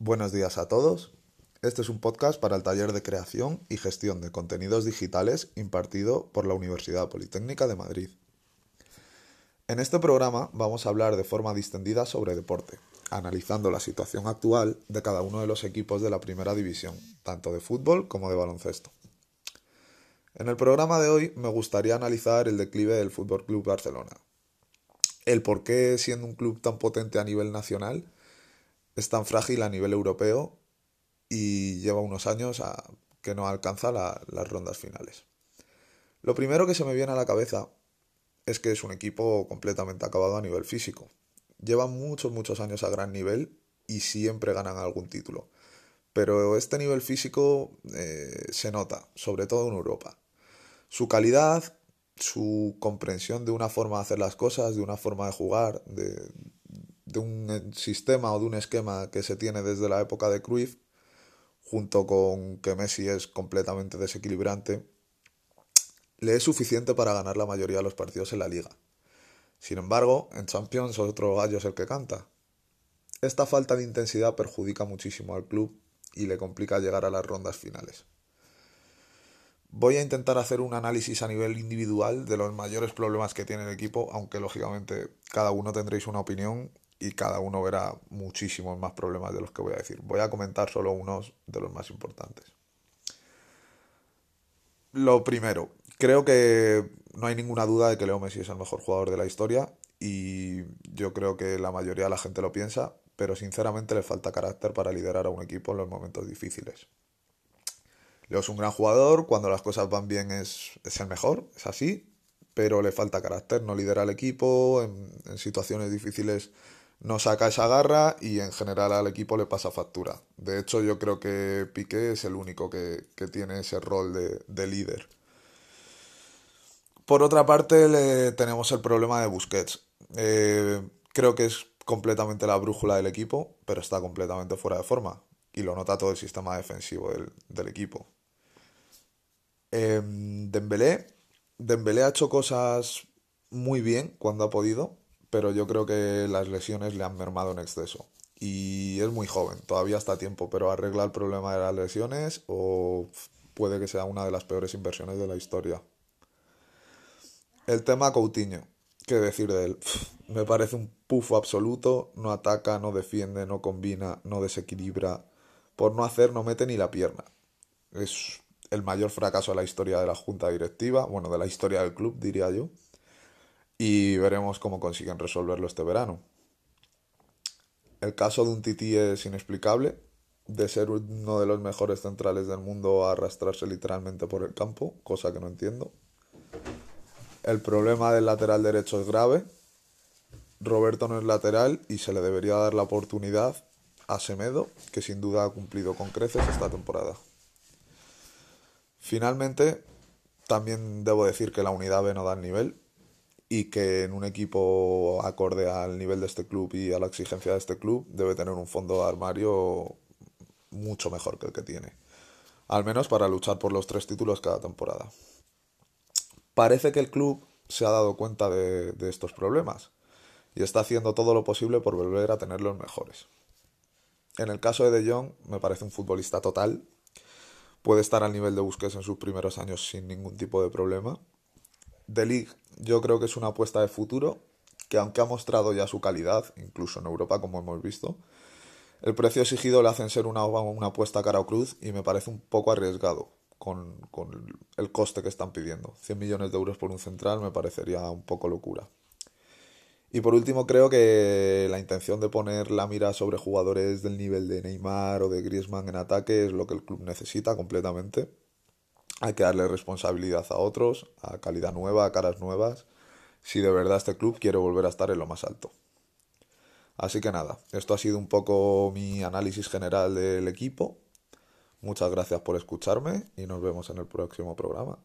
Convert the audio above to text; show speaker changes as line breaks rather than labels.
Buenos días a todos. Este es un podcast para el taller de creación y gestión de contenidos digitales impartido por la Universidad Politécnica de Madrid. En este programa vamos a hablar de forma distendida sobre deporte, analizando la situación actual de cada uno de los equipos de la primera división, tanto de fútbol como de baloncesto. En el programa de hoy me gustaría analizar el declive del Fútbol Club Barcelona, el por qué siendo un club tan potente a nivel nacional es tan frágil a nivel europeo y lleva unos años a que no alcanza las rondas finales. Lo primero que se me viene a la cabeza es que es un equipo completamente acabado a nivel físico. Llevan muchos, muchos años a gran nivel y siempre ganan algún título. Pero este nivel físico eh, se nota, sobre todo en Europa. Su calidad, su comprensión de una forma de hacer las cosas, de una forma de jugar, de, de un eh, sistema o de un esquema que se tiene desde la época de Cruyff, junto con que Messi es completamente desequilibrante, le es suficiente para ganar la mayoría de los partidos en la liga. Sin embargo, en Champions otro gallo es el que canta. Esta falta de intensidad perjudica muchísimo al club y le complica llegar a las rondas finales. Voy a intentar hacer un análisis a nivel individual de los mayores problemas que tiene el equipo, aunque lógicamente cada uno tendréis una opinión y cada uno verá muchísimos más problemas de los que voy a decir. Voy a comentar solo unos de los más importantes. Lo primero, creo que no hay ninguna duda de que Leo Messi es el mejor jugador de la historia y yo creo que la mayoría de la gente lo piensa, pero sinceramente le falta carácter para liderar a un equipo en los momentos difíciles. Leo es un gran jugador, cuando las cosas van bien es, es el mejor, es así, pero le falta carácter, no lidera al equipo, en, en situaciones difíciles no saca esa garra y en general al equipo le pasa factura. De hecho, yo creo que Piqué es el único que, tiene ese rol de, líder. Por otra parte, le, tenemos el problema de Busquets. Eh, creo que es completamente la brújula del equipo, pero está completamente fuera de forma. Y lo nota todo el sistema defensivo del, equipo. Eh, Dembélé. Dembélé ha hecho cosas muy bien cuando ha podido, pero yo creo que las lesiones le han mermado en exceso. Y es muy joven, todavía está a tiempo, pero arregla el problema de las lesiones o puede que sea una de las peores inversiones de la historia. El tema Coutinho, ¿qué decir de él? Me parece un pufo absoluto, no ataca, no defiende, no combina, no desequilibra. Por no hacer, no mete ni la pierna. Es el mayor fracaso de la historia de la junta directiva, bueno, de la historia del club, diría yo y veremos cómo consiguen resolverlo este verano. El caso de un Tití es inexplicable, de ser uno de los mejores centrales del mundo arrastrarse literalmente por el campo, cosa que no entiendo. El problema del lateral derecho es grave. Roberto no es lateral y se le debería dar la oportunidad a Semedo, que sin duda ha cumplido con creces esta temporada. Finalmente, también debo decir que la unidad B no da el nivel, y que en un equipo acorde al nivel de este club y a la exigencia de este club debe tener un fondo de armario mucho mejor que el que tiene. Al menos para luchar por los tres títulos cada temporada. Parece que el club se ha dado cuenta de, de estos problemas y está haciendo todo lo posible por volver a tener los mejores. En el caso de De Jong, me parece un futbolista total. Puede estar al nivel de Busquets en sus primeros años sin ningún tipo de problema. De League yo creo que es una apuesta de futuro que aunque ha mostrado ya su calidad, incluso en Europa como hemos visto, el precio exigido le hacen ser una, una apuesta cara o cruz y me parece un poco arriesgado con, con el coste que están pidiendo. 100 millones de euros por un central me parecería un poco locura. Y por último, creo que la intención de poner la mira sobre jugadores del nivel de Neymar o de Griezmann en ataque es lo que el club necesita completamente. Hay que darle responsabilidad a otros, a calidad nueva, a caras nuevas, si de verdad este club quiere volver a estar en lo más alto. Así que nada, esto ha sido un poco mi análisis general del equipo. Muchas gracias por escucharme y nos vemos en el próximo programa.